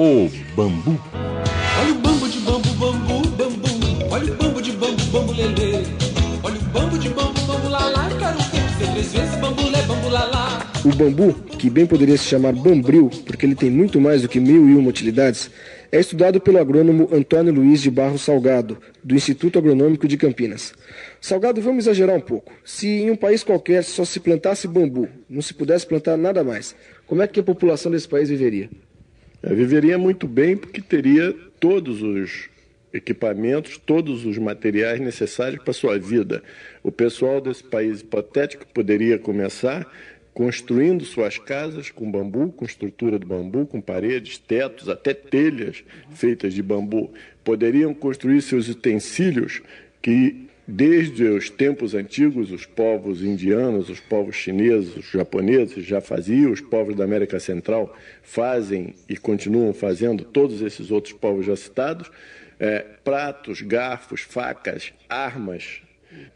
O bambu. Olha o bambu de bambu, bambu, bambu. Olha o bambu de bambu, bambu lelê. Olha o bambu de bambu, bambu lalá. Quero ver três vezes bambu lê, bambu lalá. O bambu, que bem poderia se chamar bambril, porque ele tem muito mais do que mil e uma utilidades, é estudado pelo agrônomo Antônio Luiz de Barro Salgado, do Instituto Agronômico de Campinas. Salgado, vamos exagerar um pouco. Se em um país qualquer só se plantasse bambu, não se pudesse plantar nada mais, como é que a população desse país viveria? É, viveria muito bem porque teria todos os equipamentos, todos os materiais necessários para sua vida. O pessoal desse país hipotético poderia começar construindo suas casas com bambu, com estrutura de bambu, com paredes, tetos, até telhas feitas de bambu. Poderiam construir seus utensílios que desde os tempos antigos os povos indianos, os povos chineses, os japoneses já faziam, os povos da América Central fazem e continuam fazendo, todos esses outros povos já citados, é, pratos, garfos, facas, armas,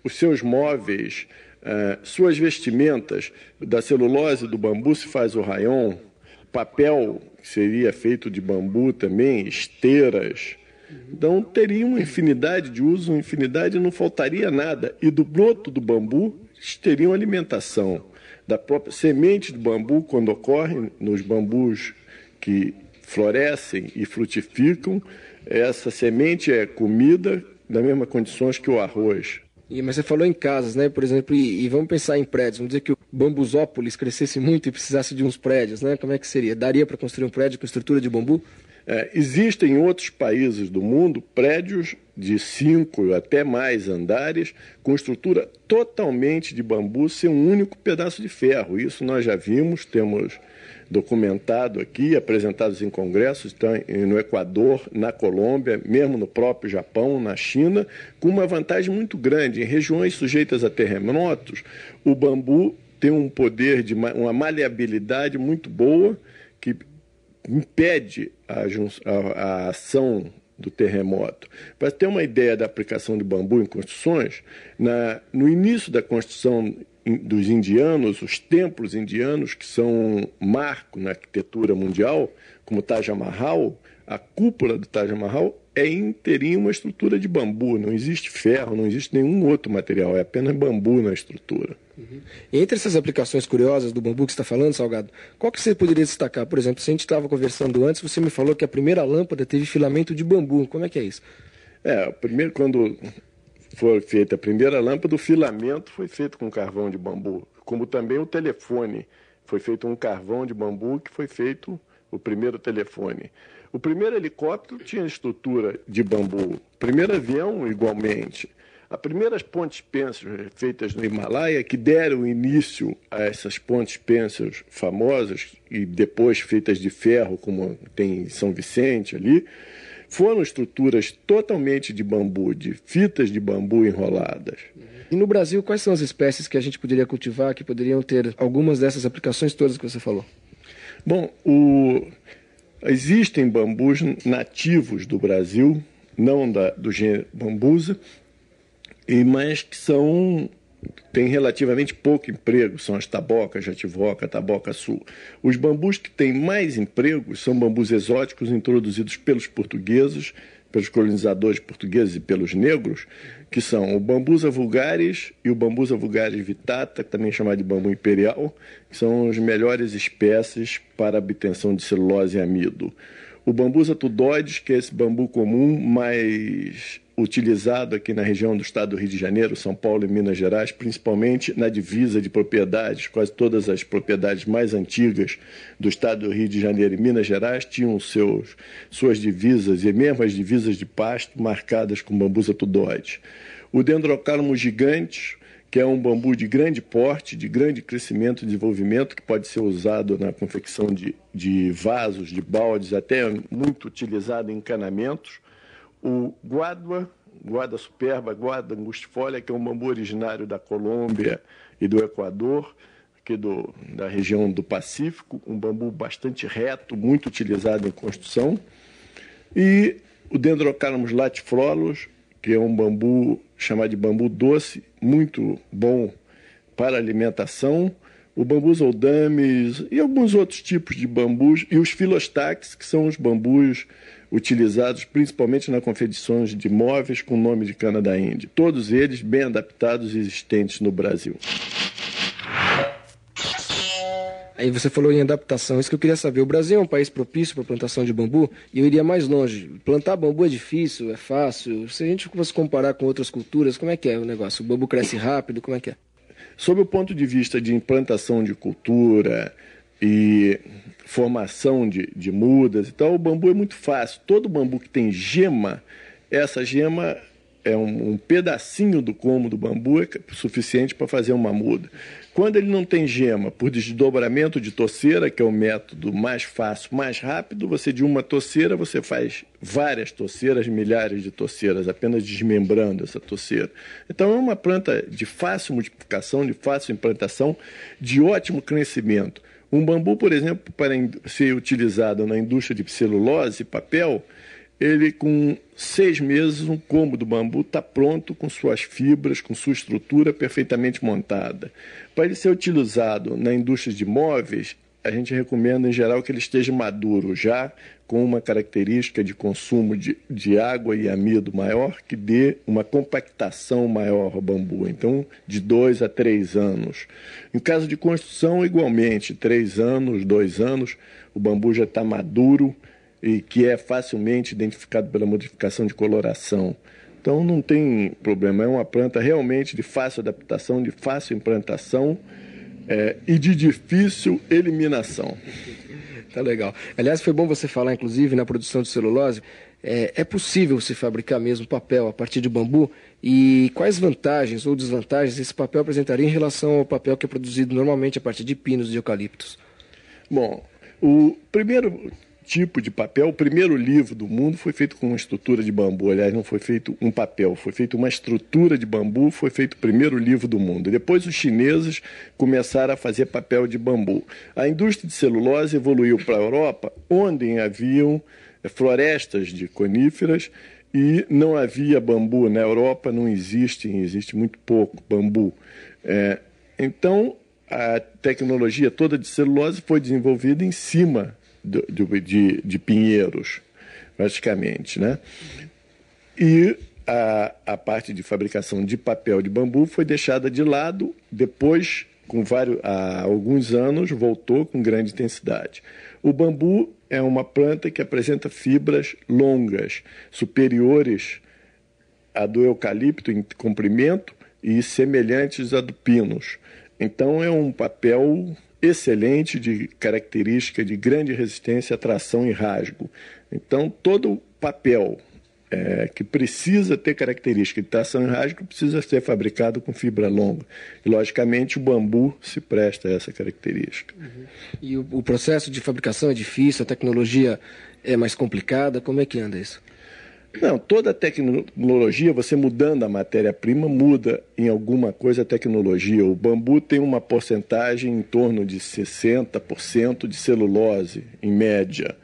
os seus móveis, é, suas vestimentas, da celulose do bambu se faz o rayon, papel que seria feito de bambu também, esteiras. Então teria uma infinidade de usos, uma infinidade, não faltaria nada. E do broto do bambu teriam alimentação. Da própria semente do bambu, quando ocorre nos bambus que florescem e frutificam, essa semente é comida das mesmas condições que o arroz. E, mas você falou em casas, né? Por exemplo, e, e, vamos pensar em prédios. Vamos dizer que o Bambusópolis crescesse muito e precisasse de uns prédios, né? Como é que seria? Daria para construir um prédio com estrutura de bambu? É, existem em outros países do mundo prédios de cinco até mais andares com estrutura totalmente de bambu sem um único pedaço de ferro. Isso nós já vimos, temos documentado aqui, apresentados em congressos, estão no Equador, na Colômbia, mesmo no próprio Japão, na China, com uma vantagem muito grande. Em regiões sujeitas a terremotos, o bambu tem um poder de uma maleabilidade muito boa que impede a, a, a ação do terremoto. Para ter uma ideia da aplicação de bambu em construções, na, no início da construção dos indianos, os templos indianos, que são marco na arquitetura mundial, como Taj Mahal, a cúpula do Taj Mahal é inteirinha uma estrutura de bambu, não existe ferro, não existe nenhum outro material, é apenas bambu na estrutura. Uhum. Entre essas aplicações curiosas do bambu que você está falando, Salgado, qual que você poderia destacar? Por exemplo, se a gente estava conversando antes, você me falou que a primeira lâmpada teve filamento de bambu, como é que é isso? É, primeiro quando foi feita a primeira lâmpada, o filamento foi feito com carvão de bambu, como também o telefone foi feito um carvão de bambu que foi feito o primeiro telefone. O primeiro helicóptero tinha estrutura de bambu, o primeiro avião igualmente. As primeiras pontes pênsiles feitas no Himalaia, que deram início a essas pontes pênsiles famosas e depois feitas de ferro, como tem em São Vicente ali, foram estruturas totalmente de bambu, de fitas de bambu enroladas. E no Brasil, quais são as espécies que a gente poderia cultivar que poderiam ter algumas dessas aplicações todas que você falou? Bom, o... existem bambus nativos do Brasil, não da, do gênero bambusa, e mas que são tem relativamente pouco emprego, são as tabocas, jativoca, taboca sul. Os bambus que têm mais empregos são bambus exóticos introduzidos pelos portugueses, pelos colonizadores portugueses e pelos negros, que são o bambusa vulgaris e o bambusa vulgaris vitata, também chamado de bambu imperial, que são as melhores espécies para obtenção de celulose e amido. O bambusa tudoides, que é esse bambu comum mais utilizado aqui na região do estado do Rio de Janeiro, São Paulo e Minas Gerais, principalmente na divisa de propriedades. Quase todas as propriedades mais antigas do estado do Rio de Janeiro e Minas Gerais tinham seus, suas divisas, e mesmo as divisas de pasto, marcadas com bambusa tudoide. O dendrocálamo gigante, que é um bambu de grande porte, de grande crescimento e desenvolvimento, que pode ser usado na confecção de, de vasos, de baldes, até muito utilizado em encanamentos o guadua, guada superba, guada angustifolia, que é um bambu originário da Colômbia e do Equador, aqui do, da região do Pacífico, um bambu bastante reto, muito utilizado em construção, e o Dendrocalamus latifloros, que é um bambu chamado de bambu doce, muito bom para alimentação, o bambus oldames e alguns outros tipos de bambus, e os filostaques, que são os bambus utilizados principalmente na confecção de móveis com nome de cana da Índia. Todos eles bem adaptados e existentes no Brasil. Aí você falou em adaptação, isso que eu queria saber. O Brasil é um país propício para plantação de bambu e eu iria mais longe. Plantar bambu é difícil, é fácil. Se a gente fosse comparar com outras culturas, como é que é o negócio? O bambu cresce rápido, como é que é? Sob o ponto de vista de implantação de cultura e formação de, de mudas e tal, o bambu é muito fácil. Todo bambu que tem gema, essa gema é um, um pedacinho do como do bambu é suficiente para fazer uma muda. Quando ele não tem gema, por desdobramento de toceira, que é o método mais fácil, mais rápido, você de uma toceira você faz várias toceiras, milhares de toceiras, apenas desmembrando essa toceira. Então é uma planta de fácil multiplicação, de fácil implantação, de ótimo crescimento. Um bambu, por exemplo, para ser utilizado na indústria de celulose e papel, ele com seis meses, um combo do bambu está pronto com suas fibras, com sua estrutura perfeitamente montada. Para ele ser utilizado na indústria de móveis, a gente recomenda em geral que ele esteja maduro já, com uma característica de consumo de, de água e amido maior, que dê uma compactação maior ao bambu. Então, de dois a três anos. Em caso de construção, igualmente, três anos, dois anos, o bambu já está maduro e que é facilmente identificado pela modificação de coloração. Então não tem problema, é uma planta realmente de fácil adaptação, de fácil implantação é, e de difícil eliminação. Tá legal. Aliás, foi bom você falar, inclusive, na produção de celulose. É, é possível se fabricar mesmo papel a partir de bambu? E quais vantagens ou desvantagens esse papel apresentaria em relação ao papel que é produzido normalmente a partir de pinos e eucaliptos? Bom, o primeiro tipo de papel. O primeiro livro do mundo foi feito com uma estrutura de bambu. Aliás, não foi feito um papel, foi feito uma estrutura de bambu, foi feito o primeiro livro do mundo. Depois os chineses começaram a fazer papel de bambu. A indústria de celulose evoluiu para a Europa, onde haviam florestas de coníferas e não havia bambu. Na Europa não existe, existe muito pouco bambu. É, então, a tecnologia toda de celulose foi desenvolvida em cima de, de, Pinheiros, praticamente. Né? E a, a parte de fabricação de papel de bambu foi deixada de lado, depois, com vários, há alguns anos, voltou com grande intensidade. O bambu é uma planta que apresenta fibras longas, superiores à do eucalipto em comprimento e semelhantes à do pinus. Então é um papel excelente de característica de grande resistência, tração e rasgo. Então, todo papel é, que precisa ter característica de tração e rasgo precisa ser fabricado com fibra longa. E, logicamente, o bambu se presta a essa característica. Uhum. E o, o processo de fabricação é difícil, a tecnologia é mais complicada? Como é que anda isso? Não, toda tecnologia, você mudando a matéria-prima, muda em alguma coisa a tecnologia. O bambu tem uma porcentagem em torno de 60% de celulose, em média,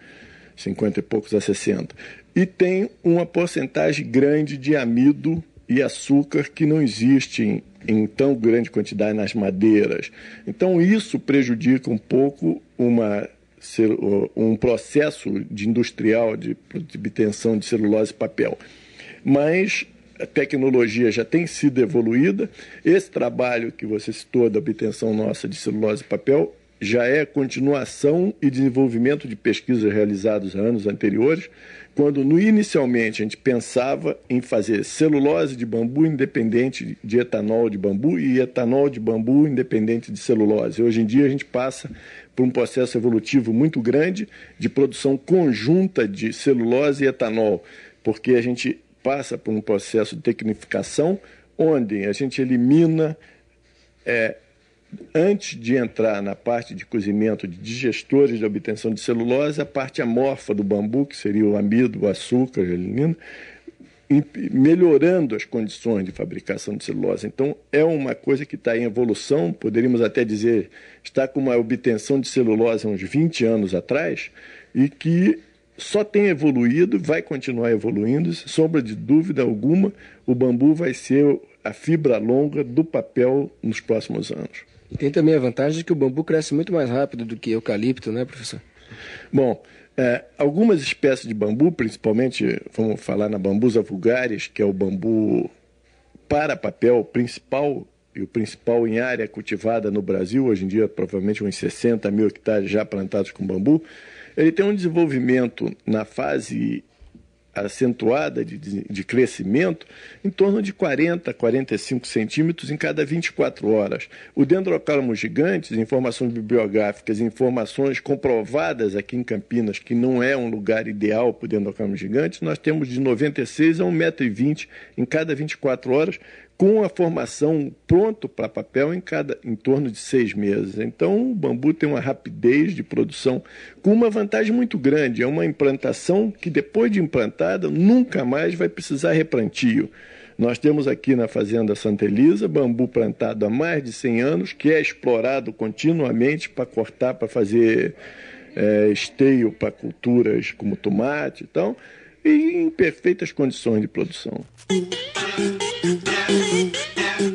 50 e poucos a 60. E tem uma porcentagem grande de amido e açúcar que não existe em, em tão grande quantidade nas madeiras. Então, isso prejudica um pouco uma ser um processo de industrial de, obtenção de celulose e papel. Mas a tecnologia já tem sido evoluída. Esse trabalho que você citou da obtenção nossa de celulose e papel já é continuação e desenvolvimento de pesquisas realizadas anos anteriores, quando no, inicialmente a gente pensava em fazer celulose de bambu independente de etanol de bambu e etanol de bambu independente de celulose. Hoje em dia a gente passa por um processo evolutivo muito grande de produção conjunta de celulose e etanol, porque a gente passa por um processo de tecnificação onde a gente elimina é, antes de entrar na parte de cozimento de digestores de obtenção de celulose, a parte amorfa do bambu, que seria o amido, o açúcar, a gelinina, melhorando as condições de fabricação de celulose. Então, é uma coisa que está em evolução, poderíamos até dizer, está com uma obtenção de celulose há uns 20 anos atrás, e que só tem evoluído, vai continuar evoluindo, sombra de dúvida alguma, o bambu vai ser a fibra longa do papel nos próximos anos. E tem também a vantagem de que o bambu cresce muito mais rápido do que eucalipto, né, professor? Bom, é, algumas espécies de bambu, principalmente, vamos falar na bambusa vulgaris, que é o bambu para papel principal e o principal em área cultivada no Brasil, hoje em dia provavelmente uns 60 mil hectares já plantados com bambu, ele tem um desenvolvimento na fase acentuada de, de, crescimento em torno de 40 a 45 centímetros em cada 24 horas. O dendrocálamo gigantes, informações bibliográficas, informações comprovadas aqui em Campinas, que não é um lugar ideal para o dendrocálamo gigante, nós temos de 96 a 1,20m em cada 24 horas, com a formação pronto para papel em, cada, em torno de seis meses. Então, o bambu tem uma rapidez de produção com uma vantagem muito grande. É uma implantação que, depois de implantada, nunca mais vai precisar replantio. Nós temos aqui na Fazenda Santa Elisa bambu plantado há mais de 100 anos, que é explorado continuamente para cortar, para fazer é, esteio para culturas como tomate e tal, em perfeitas condições de produção.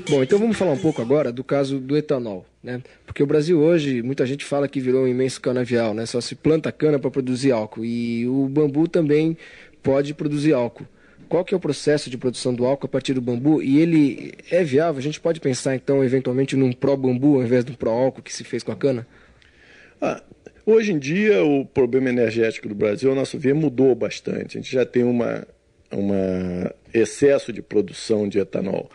Bom, então vamos falar um pouco agora do caso do etanol, né? Porque o Brasil hoje, muita gente fala que virou um imenso canavial, né? Só se planta cana para produzir álcool e o bambu também pode produzir álcool. Qual que é o processo de produção do álcool a partir do bambu? E ele é viável? A gente pode pensar então eventualmente num pró-bambu ao invés do pró-álcool que se fez com a cana? Ah, hoje em dia o problema energético do Brasil, ao nosso ver, mudou bastante. A gente já tem uma uma excesso de produção de etanol.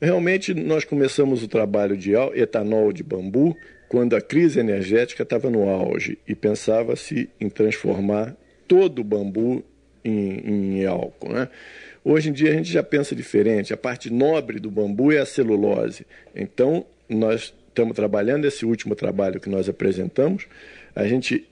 Realmente, nós começamos o trabalho de etanol de bambu quando a crise energética estava no auge e pensava-se em transformar todo o bambu em, em álcool. Né? Hoje em dia a gente já pensa diferente. A parte nobre do bambu é a celulose. Então, nós estamos trabalhando esse último trabalho que nós apresentamos. A gente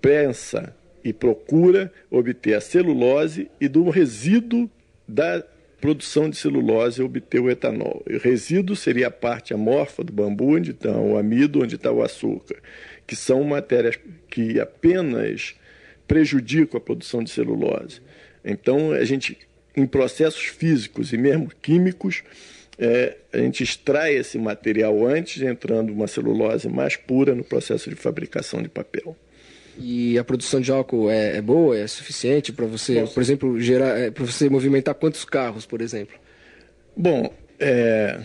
pensa e procura obter a celulose e do resíduo da produção de celulose obter o etanol. O resíduo seria a parte amorfa do bambu, onde está o amido, onde está o açúcar, que são matérias que apenas prejudicam a produção de celulose. Então, a gente, em processos físicos e mesmo químicos, é, a gente extrai esse material antes, entrando uma celulose mais pura no processo de fabricação de papel. E a produção de álcool é, é boa, é suficiente para você, Nossa. por exemplo, gerar, é, para você movimentar quantos carros, por exemplo? Bom, é,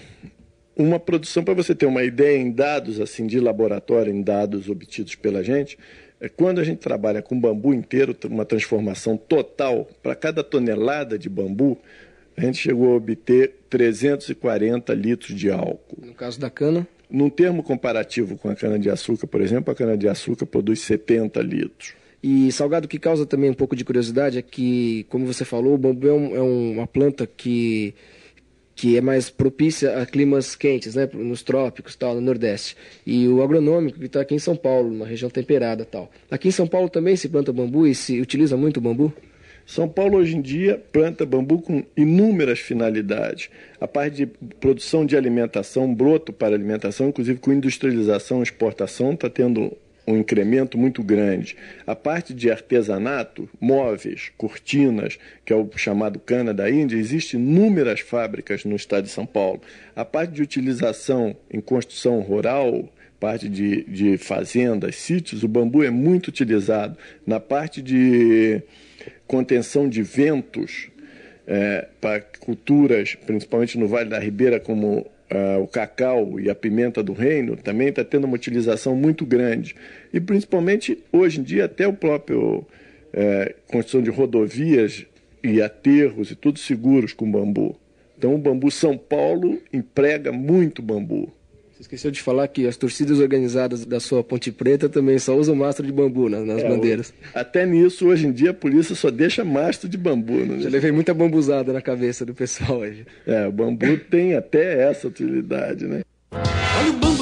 uma produção para você ter uma ideia em dados assim de laboratório, em dados obtidos pela gente, é quando a gente trabalha com bambu inteiro, uma transformação total para cada tonelada de bambu, a gente chegou a obter 340 litros de álcool. No caso da cana? Num termo comparativo com a cana-de-açúcar, por exemplo, a cana-de-açúcar produz 70 litros. E, Salgado, que causa também um pouco de curiosidade é que, como você falou, o bambu é, um, é uma planta que, que é mais propícia a climas quentes, né, nos trópicos, tal, no Nordeste. E o agronômico, que está aqui em São Paulo, numa região temperada tal. Aqui em São Paulo também se planta bambu e se utiliza muito o bambu? São Paulo hoje em dia planta bambu com inúmeras finalidades. A parte de produção de alimentação, broto para alimentação, inclusive com industrialização exportação, está tendo um incremento muito grande. A parte de artesanato, móveis, cortinas, que é o chamado cana da Índia, existem inúmeras fábricas no estado de São Paulo. A parte de utilização em construção rural, parte de, de fazendas, sítios, o bambu é muito utilizado. Na parte de contenção de ventos é, para culturas, principalmente no Vale da Ribeira, como uh, o cacau e a pimenta do reino, também está tendo uma utilização muito grande. E principalmente hoje em dia até o próprio é, construção de rodovias e aterros e tudo seguros com bambu. Então o bambu São Paulo emprega muito bambu. Você esqueceu de falar que as torcidas organizadas da sua Ponte Preta também só usam mastro de bambu nas, nas é, bandeiras. Até nisso, hoje em dia, a polícia só deixa mastro de bambu. Né? Já levei muita bambuzada na cabeça do pessoal hoje. É, o bambu tem até essa utilidade, né? O bambu. Olha o bambu